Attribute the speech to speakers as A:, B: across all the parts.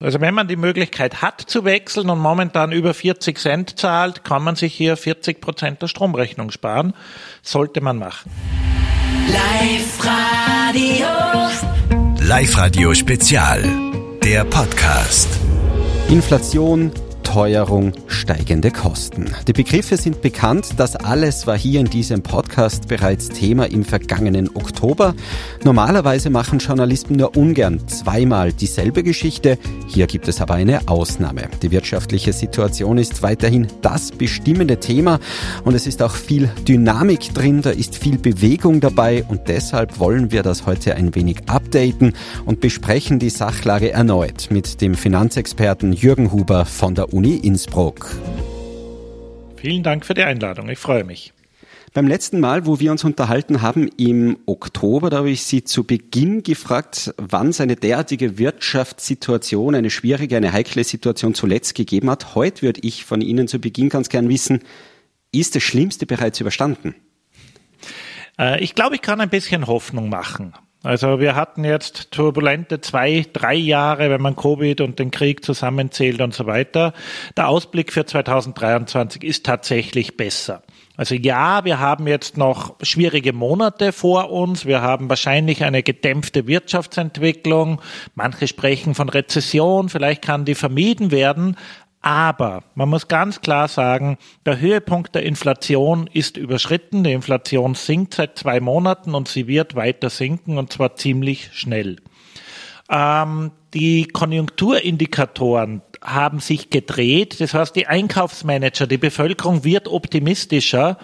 A: Also wenn man die Möglichkeit hat zu wechseln und momentan über 40 Cent zahlt, kann man sich hier 40 Prozent der Stromrechnung sparen. Sollte man machen.
B: Live Radio.
C: Live Radio Spezial. Der Podcast.
D: Inflation, Teuerung, steigende Kosten. Die Begriffe sind bekannt, das alles war hier in diesem Podcast bereits Thema im vergangenen Oktober. Normalerweise machen Journalisten nur ungern zweimal dieselbe Geschichte, hier gibt es aber eine Ausnahme. Die wirtschaftliche Situation ist weiterhin das bestimmende Thema und es ist auch viel Dynamik drin, da ist viel Bewegung dabei und deshalb wollen wir das heute ein wenig updaten und besprechen die Sachlage erneut mit dem Finanzexperten Jürgen Huber von der Uni Innsbruck.
A: Vielen Dank für die Einladung. Ich freue mich.
D: Beim letzten Mal, wo wir uns unterhalten haben, im Oktober, da habe ich Sie zu Beginn gefragt, wann es eine derartige Wirtschaftssituation, eine schwierige, eine heikle Situation zuletzt gegeben hat. Heute würde ich von Ihnen zu Beginn ganz gern wissen, ist das Schlimmste bereits überstanden?
A: Äh, ich glaube, ich kann ein bisschen Hoffnung machen. Also wir hatten jetzt turbulente zwei, drei Jahre, wenn man Covid und den Krieg zusammenzählt und so weiter. Der Ausblick für 2023 ist tatsächlich besser. Also ja, wir haben jetzt noch schwierige Monate vor uns. Wir haben wahrscheinlich eine gedämpfte Wirtschaftsentwicklung. Manche sprechen von Rezession. Vielleicht kann die vermieden werden. Aber man muss ganz klar sagen, der Höhepunkt der Inflation ist überschritten. Die Inflation sinkt seit zwei Monaten und sie wird weiter sinken und zwar ziemlich schnell. Ähm, die Konjunkturindikatoren haben sich gedreht. Das heißt, die Einkaufsmanager, die Bevölkerung wird optimistischer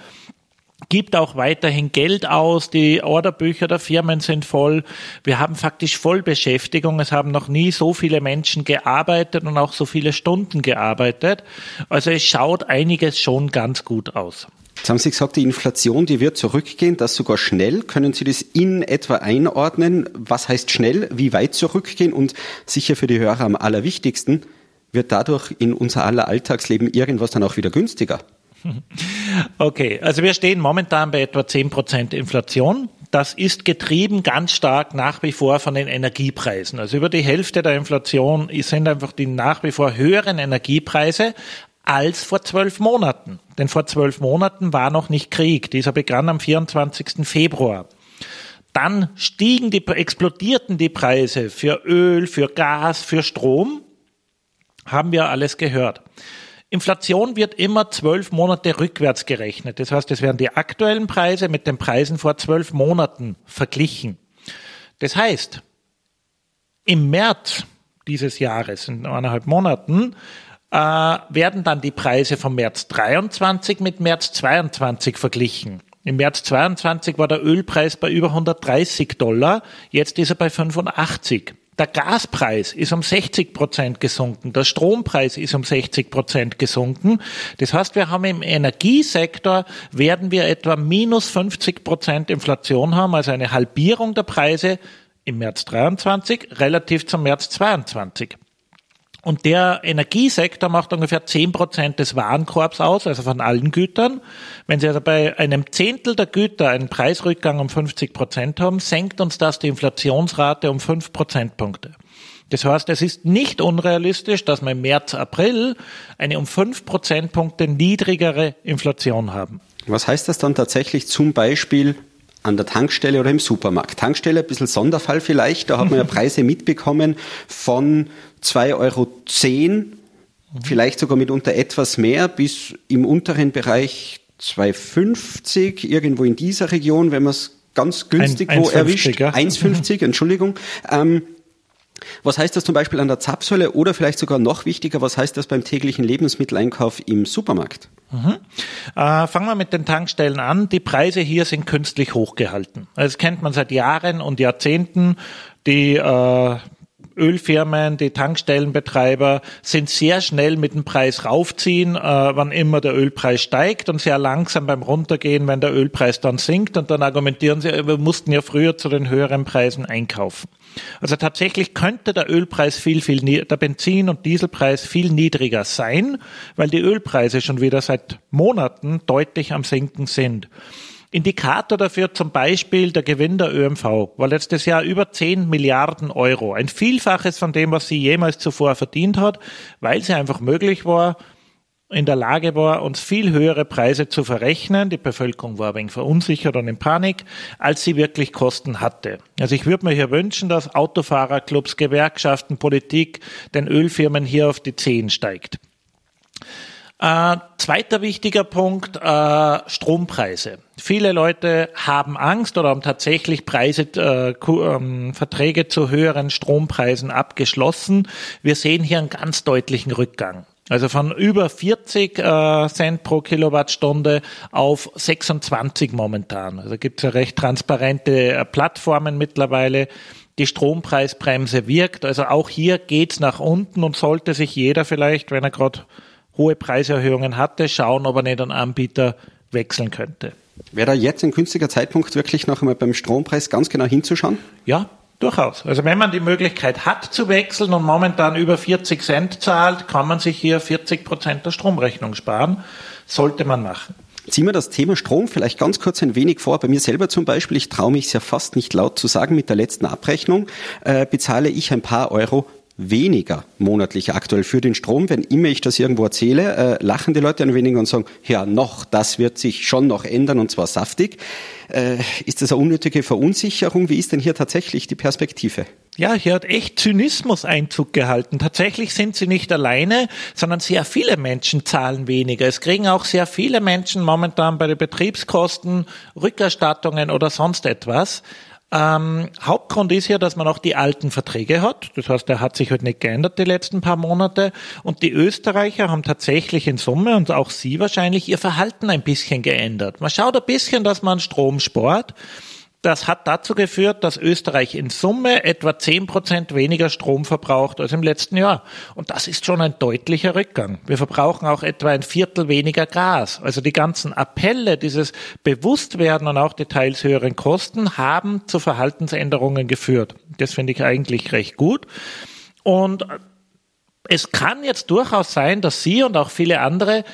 A: gibt auch weiterhin Geld aus. Die Orderbücher der Firmen sind voll. Wir haben faktisch Vollbeschäftigung. Es haben noch nie so viele Menschen gearbeitet und auch so viele Stunden gearbeitet. Also es schaut einiges schon ganz gut aus.
D: Jetzt haben Sie gesagt, die Inflation, die wird zurückgehen, das sogar schnell. Können Sie das in etwa einordnen? Was heißt schnell? Wie weit zurückgehen? Und sicher für die Hörer am allerwichtigsten, wird dadurch in unser aller Alltagsleben irgendwas dann auch wieder günstiger?
A: Okay, also wir stehen momentan bei etwa 10 Prozent Inflation. Das ist getrieben ganz stark nach wie vor von den Energiepreisen. Also über die Hälfte der Inflation sind einfach die nach wie vor höheren Energiepreise als vor zwölf Monaten. Denn vor zwölf Monaten war noch nicht Krieg. Dieser begann am 24. Februar. Dann stiegen die, explodierten die Preise für Öl, für Gas, für Strom. Haben wir alles gehört. Inflation wird immer zwölf Monate rückwärts gerechnet. Das heißt, es werden die aktuellen Preise mit den Preisen vor zwölf Monaten verglichen. Das heißt, im März dieses Jahres, in eineinhalb Monaten, äh, werden dann die Preise vom März 23 mit März 22 verglichen. Im März 22 war der Ölpreis bei über 130 Dollar, jetzt ist er bei 85. Der Gaspreis ist um 60 Prozent gesunken, der Strompreis ist um 60 Prozent gesunken. Das heißt, wir haben im Energiesektor werden wir etwa minus 50 Prozent Inflation haben, also eine Halbierung der Preise im März 23 relativ zum März 22. Und der Energiesektor macht ungefähr zehn Prozent des Warenkorbs aus, also von allen Gütern. Wenn Sie also bei einem Zehntel der Güter einen Preisrückgang um 50 Prozent haben, senkt uns das die Inflationsrate um fünf Prozentpunkte. Das heißt, es ist nicht unrealistisch, dass wir im März, April eine um fünf Prozentpunkte niedrigere Inflation haben.
D: Was heißt das dann tatsächlich zum Beispiel an der Tankstelle oder im Supermarkt. Tankstelle, ein bisschen Sonderfall vielleicht, da hat man ja Preise mitbekommen von 2,10 Euro, vielleicht sogar mitunter etwas mehr, bis im unteren Bereich 2,50, irgendwo in dieser Region, wenn man es ganz günstig ein, wo erwischt. Ja. 1,50, Entschuldigung. Ähm, was heißt das zum Beispiel an der Zapfsäule oder vielleicht sogar noch wichtiger, was heißt das beim täglichen Lebensmitteleinkauf im Supermarkt?
A: Mhm. Äh, fangen wir mit den Tankstellen an. Die Preise hier sind künstlich hochgehalten. Das kennt man seit Jahren und Jahrzehnten. Die äh, Ölfirmen, die Tankstellenbetreiber sind sehr schnell mit dem Preis raufziehen, äh, wann immer der Ölpreis steigt und sehr langsam beim Runtergehen, wenn der Ölpreis dann sinkt und dann argumentieren sie, wir mussten ja früher zu den höheren Preisen einkaufen. Also tatsächlich könnte der Ölpreis viel, viel, der Benzin- und Dieselpreis viel niedriger sein, weil die Ölpreise schon wieder seit Monaten deutlich am Sinken sind. Indikator dafür zum Beispiel der Gewinn der ÖMV war letztes Jahr über 10 Milliarden Euro. Ein Vielfaches von dem, was sie jemals zuvor verdient hat, weil sie einfach möglich war, in der Lage war, uns viel höhere Preise zu verrechnen. Die Bevölkerung war wenig verunsichert und in Panik, als sie wirklich Kosten hatte. Also ich würde mir hier wünschen, dass Autofahrerclubs, Gewerkschaften, Politik den Ölfirmen hier auf die Zehen steigt. Äh, zweiter wichtiger Punkt, äh, Strompreise. Viele Leute haben Angst oder haben tatsächlich Preise, äh, ähm, Verträge zu höheren Strompreisen abgeschlossen. Wir sehen hier einen ganz deutlichen Rückgang. Also von über 40 äh, Cent pro Kilowattstunde auf 26 momentan. Also gibt es ja recht transparente äh, Plattformen mittlerweile. Die Strompreisbremse wirkt. Also auch hier geht's nach unten und sollte sich jeder vielleicht, wenn er gerade hohe Preiserhöhungen hatte, schauen, ob er nicht einen Anbieter wechseln könnte.
D: Wäre da jetzt ein günstiger Zeitpunkt, wirklich noch einmal beim Strompreis ganz genau hinzuschauen?
A: Ja, durchaus. Also wenn man die Möglichkeit hat zu wechseln und momentan über 40 Cent zahlt, kann man sich hier 40 Prozent der Stromrechnung sparen. Sollte man machen.
D: Ziehen wir das Thema Strom vielleicht ganz kurz ein wenig vor. Bei mir selber zum Beispiel, ich traue mich ja fast nicht laut zu sagen, mit der letzten Abrechnung äh, bezahle ich ein paar Euro weniger monatlich aktuell für den Strom. Wenn immer ich das irgendwo erzähle, äh, lachen die Leute ein wenig und sagen, ja noch, das wird sich schon noch ändern und zwar saftig. Äh, ist das eine unnötige Verunsicherung? Wie ist denn hier tatsächlich die Perspektive?
A: Ja, hier hat echt Zynismus Einzug gehalten. Tatsächlich sind sie nicht alleine, sondern sehr viele Menschen zahlen weniger. Es kriegen auch sehr viele Menschen momentan bei den Betriebskosten Rückerstattungen oder sonst etwas. Ähm, Hauptgrund ist ja, dass man auch die alten Verträge hat. Das heißt, der hat sich halt nicht geändert die letzten paar Monate. Und die Österreicher haben tatsächlich in Summe und auch Sie wahrscheinlich ihr Verhalten ein bisschen geändert. Man schaut ein bisschen, dass man Strom spart. Das hat dazu geführt, dass Österreich in Summe etwa zehn Prozent weniger Strom verbraucht als im letzten Jahr. Und das ist schon ein deutlicher Rückgang. Wir verbrauchen auch etwa ein Viertel weniger Gas. Also die ganzen Appelle, dieses Bewusstwerden und auch die teils höheren Kosten haben zu Verhaltensänderungen geführt. Das finde ich eigentlich recht gut. Und es kann jetzt durchaus sein, dass Sie und auch viele andere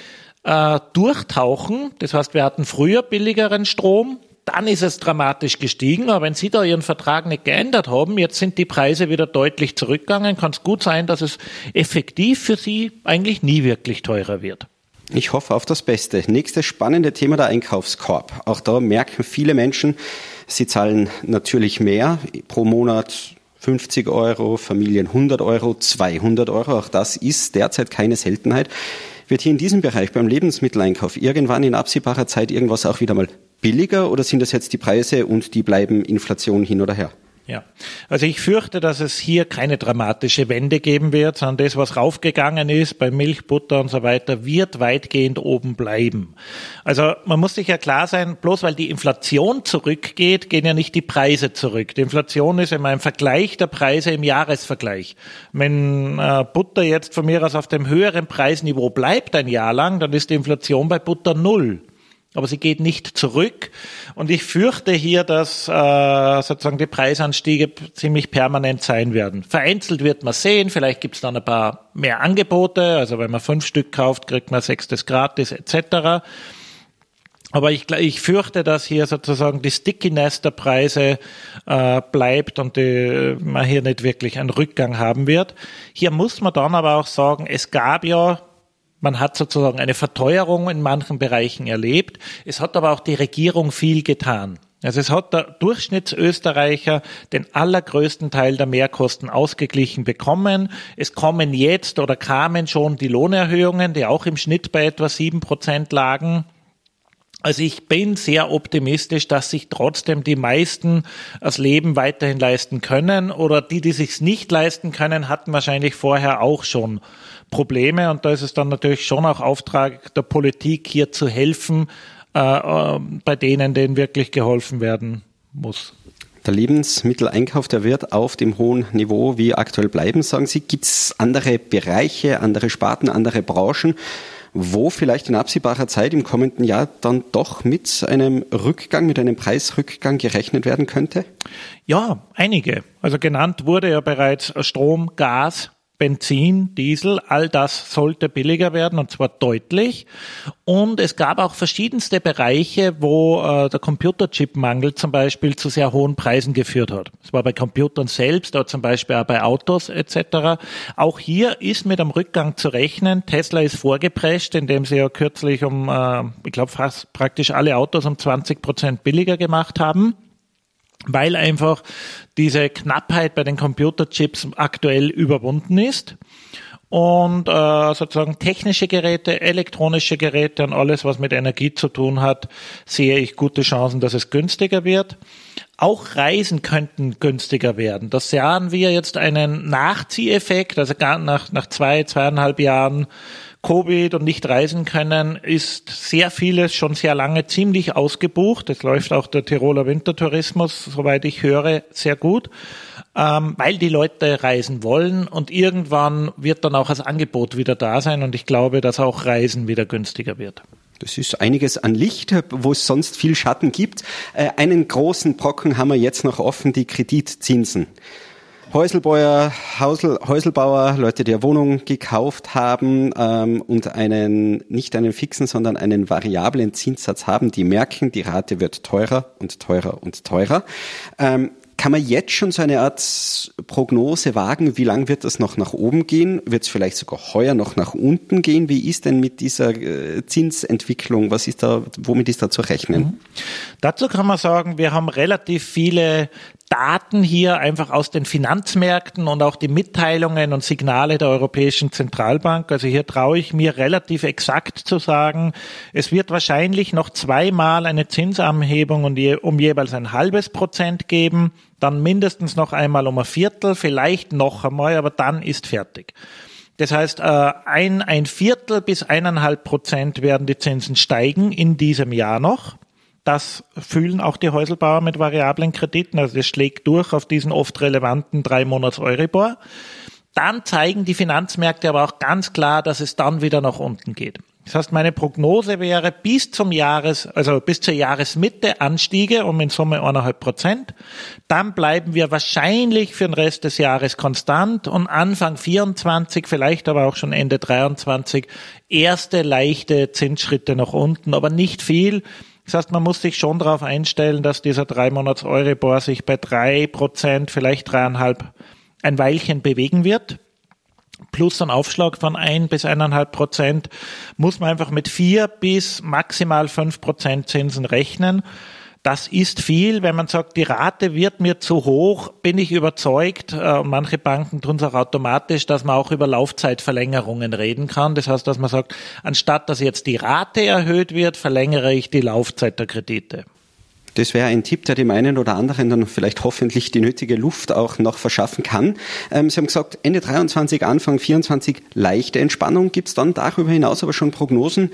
A: äh, durchtauchen. Das heißt, wir hatten früher billigeren Strom, dann ist es dramatisch gestiegen. Aber wenn Sie da Ihren Vertrag nicht geändert haben, jetzt sind die Preise wieder deutlich zurückgegangen, kann es gut sein, dass es effektiv für Sie eigentlich nie wirklich teurer wird.
D: Ich hoffe auf das Beste. Nächstes spannende Thema der Einkaufskorb. Auch da merken viele Menschen, sie zahlen natürlich mehr pro Monat 50 Euro, Familien 100 Euro, 200 Euro. Auch das ist derzeit keine Seltenheit. Wird hier in diesem Bereich beim Lebensmitteleinkauf irgendwann in absehbarer Zeit irgendwas auch wieder mal billiger oder sind das jetzt die Preise und die bleiben Inflation hin oder her?
A: Ja, also ich fürchte, dass es hier keine dramatische Wende geben wird, sondern das, was raufgegangen ist bei Milch, Butter und so weiter, wird weitgehend oben bleiben. Also man muss sich ja klar sein, bloß weil die Inflation zurückgeht, gehen ja nicht die Preise zurück. Die Inflation ist immer ein Vergleich der Preise im Jahresvergleich. Wenn äh, Butter jetzt von mir aus auf dem höheren Preisniveau bleibt ein Jahr lang, dann ist die Inflation bei Butter null aber sie geht nicht zurück. Und ich fürchte hier, dass äh, sozusagen die Preisanstiege ziemlich permanent sein werden. Vereinzelt wird man sehen, vielleicht gibt es dann ein paar mehr Angebote. Also wenn man fünf Stück kauft, kriegt man sechstes gratis etc. Aber ich, ich fürchte, dass hier sozusagen die Stickiness der Preise äh, bleibt und die, man hier nicht wirklich einen Rückgang haben wird. Hier muss man dann aber auch sagen, es gab ja man hat sozusagen eine Verteuerung in manchen Bereichen erlebt. Es hat aber auch die Regierung viel getan. Also es hat der Durchschnittsösterreicher den allergrößten Teil der Mehrkosten ausgeglichen bekommen. Es kommen jetzt oder kamen schon die Lohnerhöhungen, die auch im Schnitt bei etwa sieben Prozent lagen. Also ich bin sehr optimistisch, dass sich trotzdem die meisten das Leben weiterhin leisten können oder die, die sich's nicht leisten können, hatten wahrscheinlich vorher auch schon Probleme und da ist es dann natürlich schon auch Auftrag der Politik, hier zu helfen, äh, äh, bei denen, denen wirklich geholfen werden muss.
D: Der Lebensmitteleinkauf, der wird auf dem hohen Niveau wie aktuell bleiben, sagen Sie. Gibt es andere Bereiche, andere Sparten, andere Branchen, wo vielleicht in absehbarer Zeit im kommenden Jahr dann doch mit einem Rückgang, mit einem Preisrückgang gerechnet werden könnte?
A: Ja, einige. Also genannt wurde ja bereits Strom, Gas, Benzin, Diesel, all das sollte billiger werden und zwar deutlich. Und es gab auch verschiedenste Bereiche, wo äh, der Computerchip-Mangel zum Beispiel zu sehr hohen Preisen geführt hat. Es war bei Computern selbst, aber zum Beispiel auch bei Autos etc. Auch hier ist mit einem Rückgang zu rechnen. Tesla ist vorgeprescht, indem sie ja kürzlich um, äh, ich glaube, fast praktisch alle Autos um 20 Prozent billiger gemacht haben weil einfach diese Knappheit bei den Computerchips aktuell überwunden ist und äh, sozusagen technische Geräte, elektronische Geräte und alles, was mit Energie zu tun hat, sehe ich gute Chancen, dass es günstiger wird. Auch Reisen könnten günstiger werden. Das sahen wir jetzt einen Nachzieheffekt, also gar nach, nach zwei, zweieinhalb Jahren Covid und nicht reisen können, ist sehr vieles schon sehr lange ziemlich ausgebucht. Es läuft auch der Tiroler Wintertourismus, soweit ich höre, sehr gut, ähm, weil die Leute reisen wollen und irgendwann wird dann auch das Angebot wieder da sein und ich glaube, dass auch Reisen wieder günstiger wird.
D: Das ist einiges an Licht, wo es sonst viel Schatten gibt. Äh, einen großen Brocken haben wir jetzt noch offen, die Kreditzinsen. Häuselbauer, Hausel, Häuselbauer, Leute, die eine Wohnung gekauft haben ähm, und einen nicht einen fixen, sondern einen variablen Zinssatz haben, die merken, die Rate wird teurer und teurer und teurer. Ähm, kann man jetzt schon so eine Art Prognose wagen? Wie lang wird das noch nach oben gehen? Wird es vielleicht sogar heuer noch nach unten gehen? Wie ist denn mit dieser äh, Zinsentwicklung? Was ist da, womit ist da zu rechnen? Mhm.
A: Dazu kann man sagen, wir haben relativ viele Daten hier einfach aus den Finanzmärkten und auch die Mitteilungen und Signale der Europäischen Zentralbank. Also hier traue ich mir relativ exakt zu sagen, es wird wahrscheinlich noch zweimal eine Zinsanhebung um jeweils ein halbes Prozent geben, dann mindestens noch einmal um ein Viertel, vielleicht noch einmal, aber dann ist fertig. Das heißt, äh, ein, ein Viertel bis eineinhalb Prozent werden die Zinsen steigen in diesem Jahr noch. Das fühlen auch die Häuselbauer mit variablen Krediten. Also das schlägt durch auf diesen oft relevanten drei Monats Euribor. Dann zeigen die Finanzmärkte aber auch ganz klar, dass es dann wieder nach unten geht. Das heißt, meine Prognose wäre bis zum Jahres, also bis zur Jahresmitte Anstiege um in Summe eineinhalb Prozent. Dann bleiben wir wahrscheinlich für den Rest des Jahres konstant und Anfang 24, vielleicht aber auch schon Ende 23, erste leichte Zinsschritte nach unten, aber nicht viel. Das heißt, man muss sich schon darauf einstellen, dass dieser drei Monats Euribor sich bei drei Prozent, vielleicht dreieinhalb, ein Weilchen bewegen wird. Plus ein Aufschlag von ein bis eineinhalb Prozent muss man einfach mit vier bis maximal fünf Prozent Zinsen rechnen. Das ist viel. Wenn man sagt, die Rate wird mir zu hoch, bin ich überzeugt, äh, manche Banken tun es auch automatisch, dass man auch über Laufzeitverlängerungen reden kann. Das heißt, dass man sagt, anstatt dass jetzt die Rate erhöht wird, verlängere ich die Laufzeit der Kredite.
D: Das wäre ein Tipp, der dem einen oder anderen dann vielleicht hoffentlich die nötige Luft auch noch verschaffen kann. Ähm, Sie haben gesagt, Ende 23, Anfang 24 leichte Entspannung. Gibt es dann darüber hinaus aber schon Prognosen?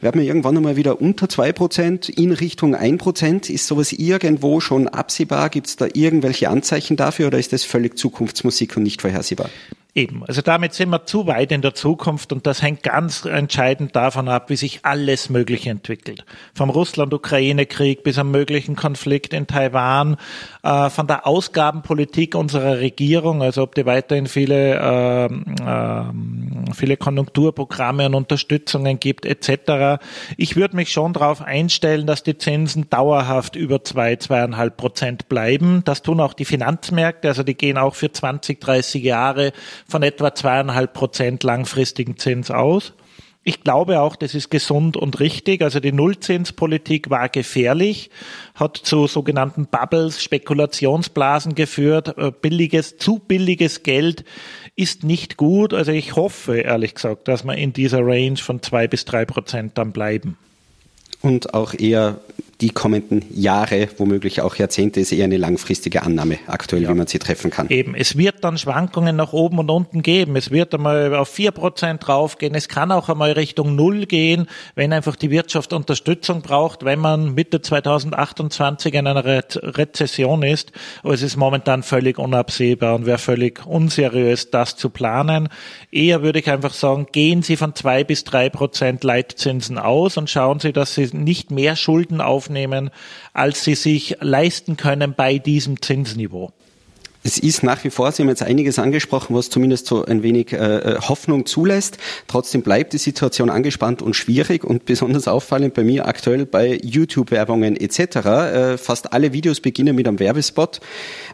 D: Werden wir irgendwann einmal wieder unter zwei Prozent in Richtung ein Prozent. Ist sowas irgendwo schon absehbar? Gibt es da irgendwelche Anzeichen dafür oder ist das völlig Zukunftsmusik und nicht vorhersehbar?
A: Eben, also damit sind wir zu weit in der Zukunft und das hängt ganz entscheidend davon ab, wie sich alles Mögliche entwickelt. Vom Russland-Ukraine-Krieg bis am möglichen Konflikt in Taiwan, äh, von der Ausgabenpolitik unserer Regierung, also ob die weiterhin viele, äh, äh, viele Konjunkturprogramme und Unterstützungen gibt etc. Ich würde mich schon darauf einstellen, dass die Zinsen dauerhaft über zwei, zweieinhalb Prozent bleiben. Das tun auch die Finanzmärkte, also die gehen auch für 20, 30 Jahre von etwa zweieinhalb Prozent langfristigen Zins aus. Ich glaube auch, das ist gesund und richtig. Also die Nullzinspolitik war gefährlich, hat zu sogenannten Bubbles, Spekulationsblasen geführt. Äh, billiges, zu billiges Geld ist nicht gut. Also ich hoffe, ehrlich gesagt, dass wir in dieser Range von zwei bis drei Prozent dann bleiben.
D: Und auch eher die kommenden Jahre, womöglich auch Jahrzehnte, ist eher eine langfristige Annahme aktuell, ja. wie man sie treffen kann.
A: Eben, es wird dann Schwankungen nach oben und unten geben. Es wird einmal auf vier Prozent draufgehen. Es kann auch einmal Richtung Null gehen, wenn einfach die Wirtschaft Unterstützung braucht, wenn man Mitte 2028 in einer Re Rezession ist. Aber es ist momentan völlig unabsehbar und wäre völlig unseriös, das zu planen. Eher würde ich einfach sagen, gehen Sie von zwei bis drei Prozent Leitzinsen aus und schauen Sie, dass Sie nicht mehr Schulden auf aufnehmen, als sie sich leisten können bei diesem Zinsniveau.
D: Es ist nach wie vor, Sie haben jetzt einiges angesprochen, was zumindest so ein wenig äh, äh, Hoffnung zulässt. Trotzdem bleibt die Situation angespannt und schwierig und besonders auffallend bei mir aktuell bei YouTube-Werbungen etc. Äh, fast alle Videos beginnen mit einem Werbespot.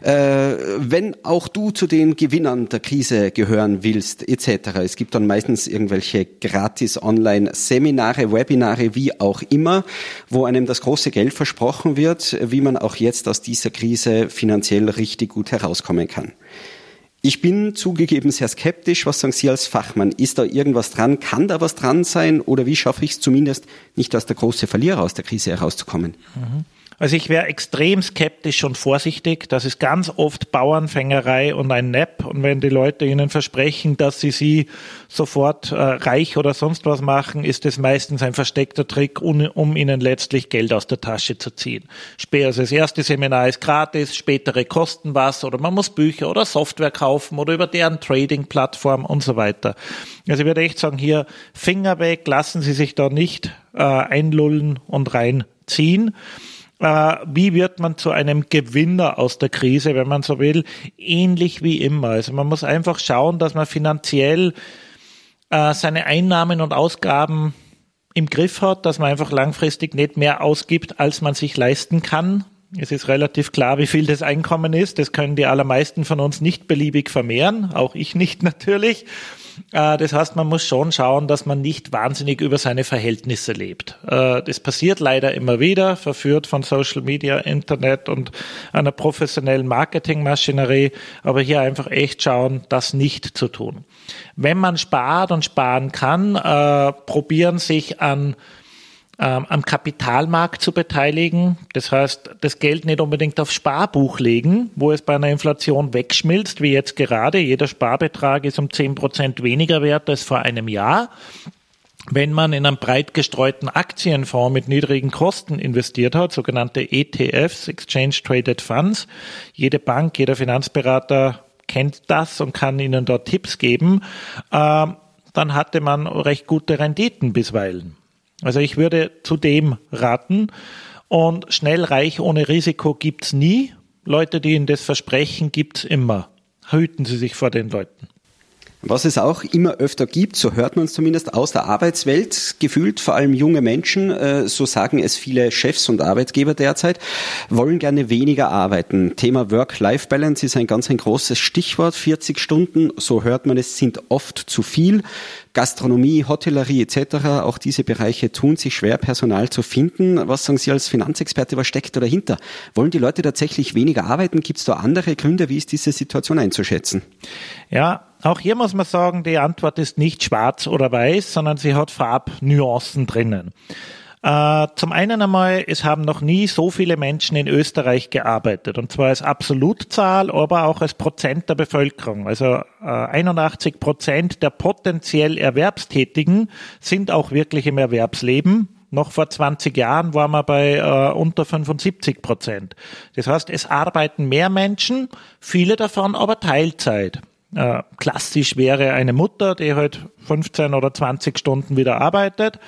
D: Äh, wenn auch du zu den Gewinnern der Krise gehören willst etc. Es gibt dann meistens irgendwelche gratis Online-Seminare, Webinare, wie auch immer, wo einem das große Geld versprochen wird, wie man auch jetzt aus dieser Krise finanziell richtig gut herauskommt rauskommen kann. Ich bin zugegeben sehr skeptisch. Was sagen Sie als Fachmann? Ist da irgendwas dran? Kann da was dran sein? Oder wie schaffe ich es zumindest, nicht als der große Verlierer aus der Krise herauszukommen?
A: Mhm. Also ich wäre extrem skeptisch und vorsichtig. Das ist ganz oft Bauernfängerei und ein Nepp. Und wenn die Leute ihnen versprechen, dass sie sie sofort äh, reich oder sonst was machen, ist es meistens ein versteckter Trick, um, um, ihnen letztlich Geld aus der Tasche zu ziehen. Also das erste Seminar ist gratis, spätere kosten was oder man muss Bücher oder Software kaufen oder über deren Trading-Plattform und so weiter. Also ich würde echt sagen, hier Finger weg, lassen Sie sich da nicht äh, einlullen und reinziehen. Äh, wie wird man zu einem Gewinner aus der Krise, wenn man so will, ähnlich wie immer. Also man muss einfach schauen, dass man finanziell äh, seine Einnahmen und Ausgaben im Griff hat, dass man einfach langfristig nicht mehr ausgibt, als man sich leisten kann. Es ist relativ klar, wie viel das Einkommen ist. Das können die allermeisten von uns nicht beliebig vermehren, auch ich nicht natürlich. Äh, das heißt, man muss schon schauen, dass man nicht wahnsinnig über seine Verhältnisse lebt. Äh, das passiert leider immer wieder, verführt von Social Media, Internet und einer professionellen Marketingmaschinerie. Aber hier einfach echt schauen, das nicht zu tun. Wenn man spart und sparen kann, äh, probieren sich an ähm, am Kapitalmarkt zu beteiligen. Das heißt, das Geld nicht unbedingt aufs Sparbuch legen, wo es bei einer Inflation wegschmilzt, wie jetzt gerade. Jeder Sparbetrag ist um zehn Prozent weniger wert als vor einem Jahr. Wenn man in einen breit gestreuten Aktienfonds mit niedrigen Kosten investiert hat, sogenannte ETFs, Exchange Traded Funds, jede Bank, jeder Finanzberater kennt das und kann Ihnen dort Tipps geben, äh, dann hatte man recht gute Renditen bisweilen. Also ich würde zu dem raten. Und schnell reich ohne Risiko gibt's nie. Leute, die Ihnen das versprechen, gibt's immer. Hüten Sie sich vor den Leuten.
D: Was es auch immer öfter gibt, so hört man es zumindest aus der Arbeitswelt, gefühlt vor allem junge Menschen, äh, so sagen es viele Chefs und Arbeitgeber derzeit, wollen gerne weniger arbeiten. Thema Work-Life-Balance ist ein ganz ein großes Stichwort. 40 Stunden, so hört man es, sind oft zu viel. Gastronomie, Hotellerie etc., auch diese Bereiche tun sich schwer, Personal zu finden. Was sagen Sie als Finanzexperte, was steckt da dahinter? Wollen die Leute tatsächlich weniger arbeiten? Gibt es da andere Gründe? Wie ist diese Situation einzuschätzen?
A: Ja, auch hier muss man sagen, die Antwort ist nicht schwarz oder weiß, sondern sie hat Farbnuancen drinnen. Äh, zum einen einmal, es haben noch nie so viele Menschen in Österreich gearbeitet, und zwar als Absolutzahl, aber auch als Prozent der Bevölkerung. Also äh, 81 Prozent der potenziell Erwerbstätigen sind auch wirklich im Erwerbsleben. Noch vor 20 Jahren waren wir bei äh, unter 75 Prozent. Das heißt, es arbeiten mehr Menschen, viele davon aber Teilzeit. Äh, klassisch wäre eine Mutter, die halt 15 oder 20 Stunden wieder arbeitet,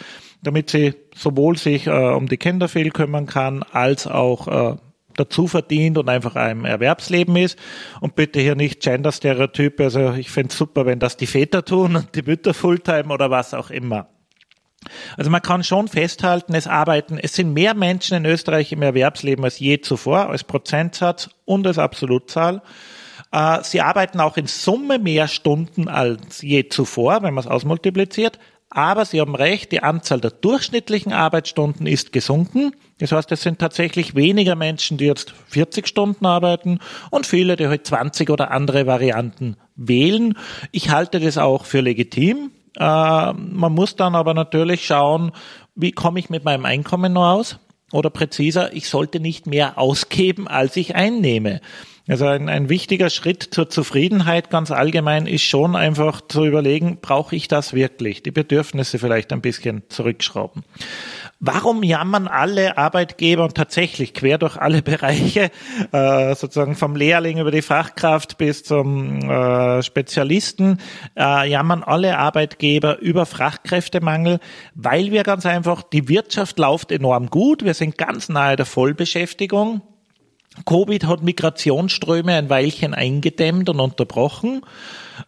A: damit sie sowohl sich äh, um die Kinder viel kümmern kann, als auch äh, dazu verdient und einfach einem Erwerbsleben ist. Und bitte hier nicht Gender-Stereotype. Also ich fände super, wenn das die Väter tun und die Mütter Fulltime oder was auch immer. Also man kann schon festhalten, es arbeiten, es sind mehr Menschen in Österreich im Erwerbsleben als je zuvor, als Prozentsatz und als Absolutzahl. Äh, sie arbeiten auch in Summe mehr Stunden als je zuvor, wenn man es ausmultipliziert. Aber Sie haben recht, die Anzahl der durchschnittlichen Arbeitsstunden ist gesunken. Das heißt, es sind tatsächlich weniger Menschen, die jetzt 40 Stunden arbeiten und viele, die halt 20 oder andere Varianten wählen. Ich halte das auch für legitim. Äh, man muss dann aber natürlich schauen, wie komme ich mit meinem Einkommen nur aus? Oder präziser, ich sollte nicht mehr ausgeben, als ich einnehme. Also ein, ein wichtiger Schritt zur Zufriedenheit ganz allgemein ist schon einfach zu überlegen, brauche ich das wirklich? Die Bedürfnisse vielleicht ein bisschen zurückschrauben. Warum jammern alle Arbeitgeber und tatsächlich quer durch alle Bereiche, äh, sozusagen vom Lehrling über die Fachkraft bis zum äh, Spezialisten, äh, jammern alle Arbeitgeber über Fachkräftemangel, weil wir ganz einfach, die Wirtschaft läuft enorm gut, wir sind ganz nahe der Vollbeschäftigung Covid hat Migrationsströme ein Weilchen eingedämmt und unterbrochen.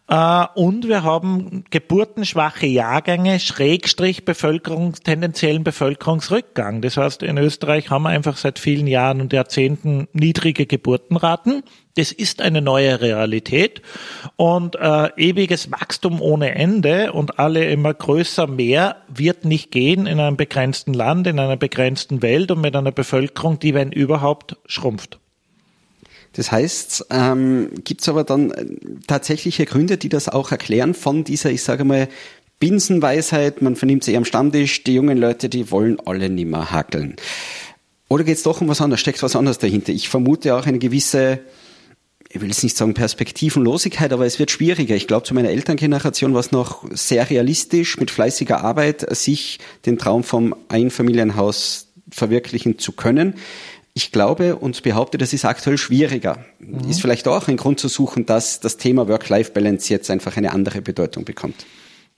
A: Äh, und wir haben geburtenschwache Jahrgänge, Schrägstrich Bevölkerung, tendenziellen Bevölkerungsrückgang. Das heißt, in Österreich haben wir einfach seit vielen Jahren und Jahrzehnten niedrige Geburtenraten. Das ist eine neue Realität und äh, ewiges Wachstum ohne Ende und alle immer größer mehr wird nicht gehen in einem begrenzten Land, in einer begrenzten Welt und mit einer Bevölkerung, die, wenn überhaupt, schrumpft.
D: Das heißt, ähm, gibt es aber dann äh, tatsächliche Gründe, die das auch erklären von dieser, ich sage mal, Binsenweisheit, man vernimmt sie am Stammtisch, die jungen Leute, die wollen alle nimmer hackeln. Oder geht es doch um was anderes, steckt was anderes dahinter? Ich vermute auch eine gewisse, ich will jetzt nicht sagen Perspektivenlosigkeit, aber es wird schwieriger. Ich glaube, zu meiner Elterngeneration war es noch sehr realistisch, mit fleißiger Arbeit sich den Traum vom Einfamilienhaus verwirklichen zu können. Ich glaube und behaupte, das ist aktuell schwieriger. Mhm. Ist vielleicht auch ein Grund zu suchen, dass das Thema Work-Life-Balance jetzt einfach eine andere Bedeutung bekommt.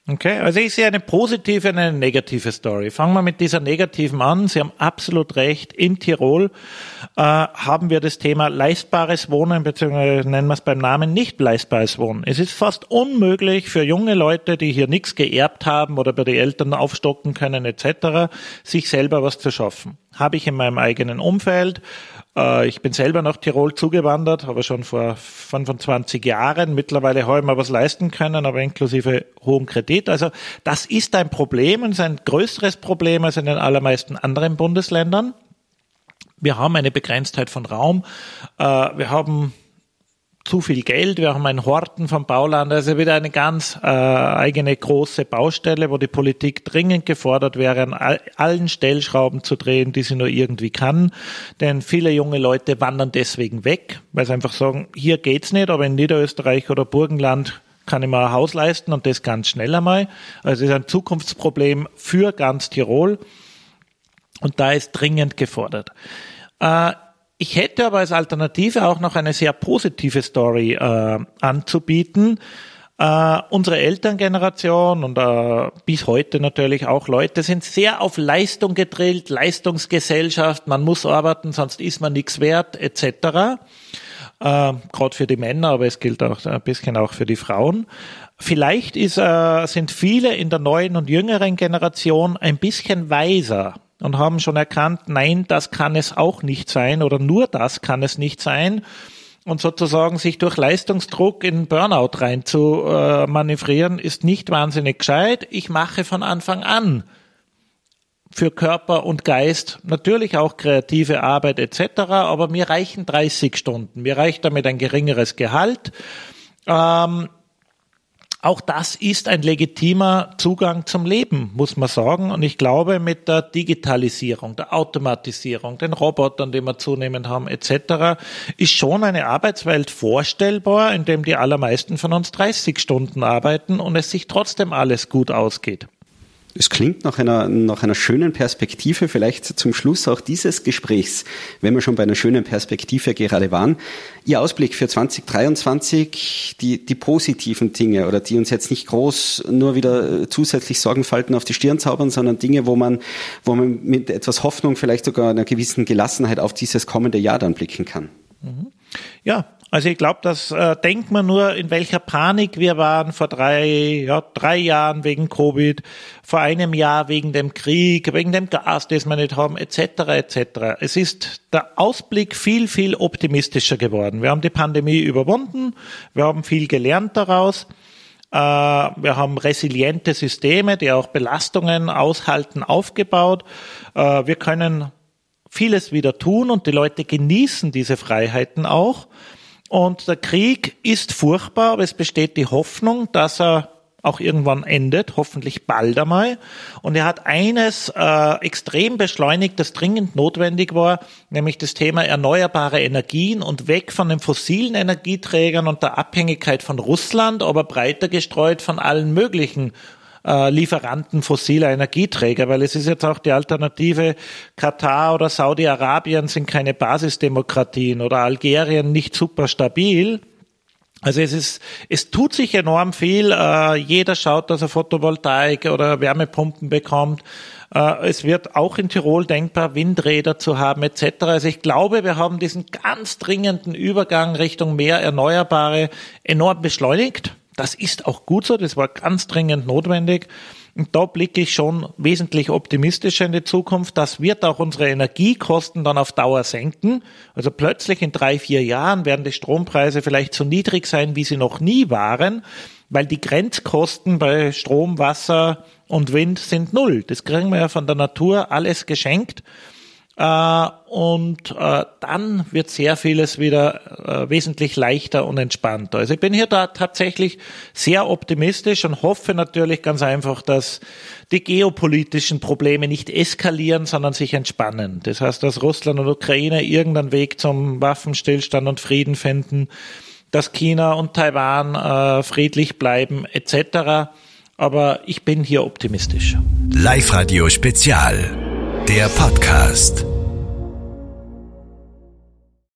A: Okay, also ich sehe eine positive und eine negative Story. Fangen wir mit dieser negativen an. Sie haben absolut recht. In Tirol äh, haben wir das Thema leistbares Wohnen, beziehungsweise nennen wir es beim Namen nicht leistbares Wohnen. Es ist fast unmöglich für junge Leute, die hier nichts geerbt haben oder bei den Eltern aufstocken können etc., sich selber was zu schaffen. Habe ich in meinem eigenen Umfeld ich bin selber nach Tirol zugewandert, aber schon vor 25 Jahren. Mittlerweile habe ich mir was leisten können, aber inklusive hohem Kredit. Also das ist ein Problem und ist ein größeres Problem als in den allermeisten anderen Bundesländern. Wir haben eine Begrenztheit von Raum. Äh, wir haben zu viel Geld. Wir haben einen Horten vom Bauland, also wieder eine ganz äh, eigene große Baustelle, wo die Politik dringend gefordert wäre, an all, allen Stellschrauben zu drehen, die sie nur irgendwie kann. Denn viele junge Leute wandern deswegen weg, weil sie einfach sagen, hier geht's nicht, aber in Niederösterreich oder Burgenland kann ich mir ein Haus leisten und das ganz schnell einmal. Also es ist ein Zukunftsproblem für ganz Tirol und da ist dringend gefordert. Äh, ich hätte aber als Alternative auch noch eine sehr positive Story äh, anzubieten. Äh, unsere Elterngeneration und äh, bis heute natürlich auch Leute sind sehr auf Leistung gedrillt, Leistungsgesellschaft, man muss arbeiten, sonst ist man nichts wert, etc. Äh, Gerade für die Männer, aber es gilt auch ein bisschen auch für die Frauen. Vielleicht ist, äh, sind viele in der neuen und jüngeren Generation ein bisschen weiser und haben schon erkannt, nein, das kann es auch nicht sein oder nur das kann es nicht sein und sozusagen sich durch Leistungsdruck in Burnout rein zu äh, manövrieren, ist nicht wahnsinnig gescheit. Ich mache von Anfang an für Körper und Geist natürlich auch kreative Arbeit etc., aber mir reichen 30 Stunden. Mir reicht damit ein geringeres Gehalt. Ähm, auch das ist ein legitimer Zugang zum Leben, muss man sagen. Und ich glaube, mit der Digitalisierung, der Automatisierung, den Robotern, die wir zunehmend haben, etc., ist schon eine Arbeitswelt vorstellbar, in dem die allermeisten von uns 30 Stunden arbeiten und es sich trotzdem alles gut ausgeht.
D: Es klingt nach einer, nach einer schönen Perspektive, vielleicht zum Schluss auch dieses Gesprächs, wenn wir schon bei einer schönen Perspektive gerade waren. Ihr Ausblick für 2023, die, die positiven Dinge oder die uns jetzt nicht groß nur wieder zusätzlich Sorgenfalten auf die Stirn zaubern, sondern Dinge, wo man, wo man mit etwas Hoffnung, vielleicht sogar einer gewissen Gelassenheit auf dieses kommende Jahr dann blicken kann.
A: Mhm. Ja, also ich glaube, das äh, denkt man nur, in welcher Panik wir waren vor drei, ja, drei Jahren wegen Covid, vor einem Jahr wegen dem Krieg, wegen dem Gas, das wir nicht haben, etc. etc. Es ist der Ausblick viel, viel optimistischer geworden. Wir haben die Pandemie überwunden, wir haben viel gelernt daraus. Äh, wir haben resiliente Systeme, die auch Belastungen aushalten, aufgebaut. Äh, wir können vieles wieder tun und die Leute genießen diese Freiheiten auch. Und der Krieg ist furchtbar, aber es besteht die Hoffnung, dass er auch irgendwann endet, hoffentlich bald einmal. Und er hat eines äh, extrem beschleunigt, das dringend notwendig war, nämlich das Thema erneuerbare Energien und weg von den fossilen Energieträgern und der Abhängigkeit von Russland, aber breiter gestreut von allen möglichen äh, Lieferanten fossiler Energieträger, weil es ist jetzt auch die Alternative, Katar oder Saudi-Arabien sind keine Basisdemokratien oder Algerien nicht super stabil. Also es ist, es tut sich enorm viel. Äh, jeder schaut, dass er Photovoltaik oder Wärmepumpen bekommt. Äh, es wird auch in Tirol denkbar, Windräder zu haben etc. Also ich glaube, wir haben diesen ganz dringenden Übergang Richtung mehr Erneuerbare enorm beschleunigt. Das ist auch gut so. Das war ganz dringend notwendig. Und da blicke ich schon wesentlich optimistischer in die Zukunft. Das wird auch unsere Energiekosten dann auf Dauer senken. Also plötzlich in drei, vier Jahren werden die Strompreise vielleicht so niedrig sein, wie sie noch nie waren, weil die Grenzkosten bei Strom, Wasser und Wind sind null. Das kriegen wir ja von der Natur alles geschenkt. Äh, und äh, dann wird sehr vieles wieder äh, wesentlich leichter und entspannter. Also ich bin hier da tatsächlich sehr optimistisch und hoffe natürlich ganz einfach, dass die geopolitischen Probleme nicht eskalieren, sondern sich entspannen. Das heißt, dass Russland und Ukraine irgendeinen Weg zum Waffenstillstand und Frieden finden, dass China und Taiwan äh, friedlich bleiben etc. Aber ich bin hier optimistisch.
C: Live Radio Spezial, der Podcast.